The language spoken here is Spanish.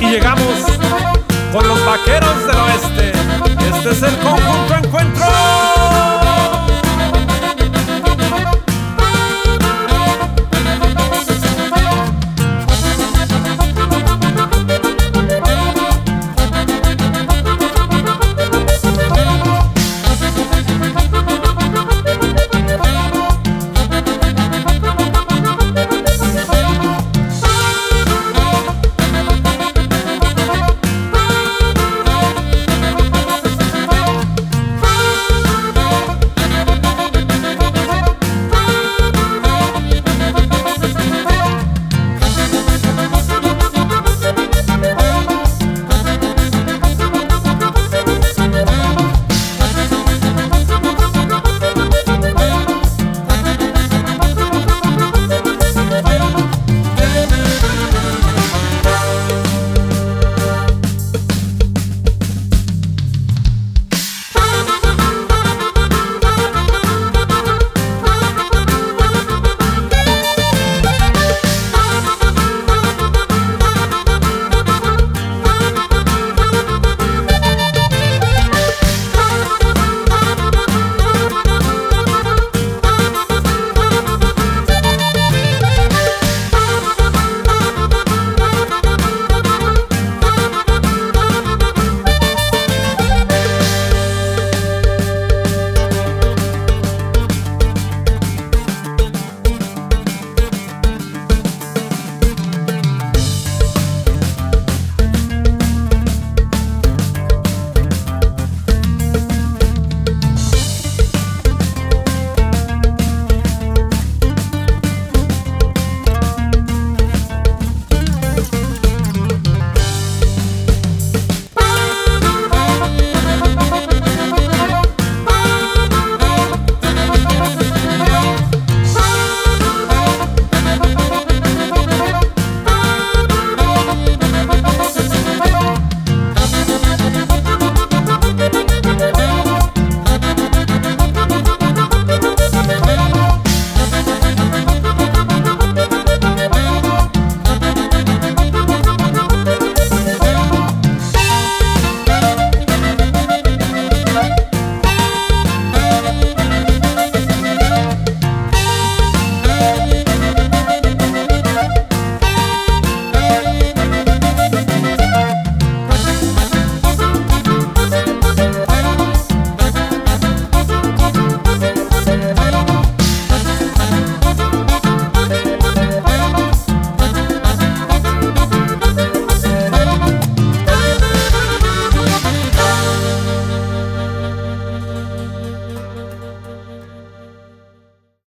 Y llegamos con los vaqueros del oeste.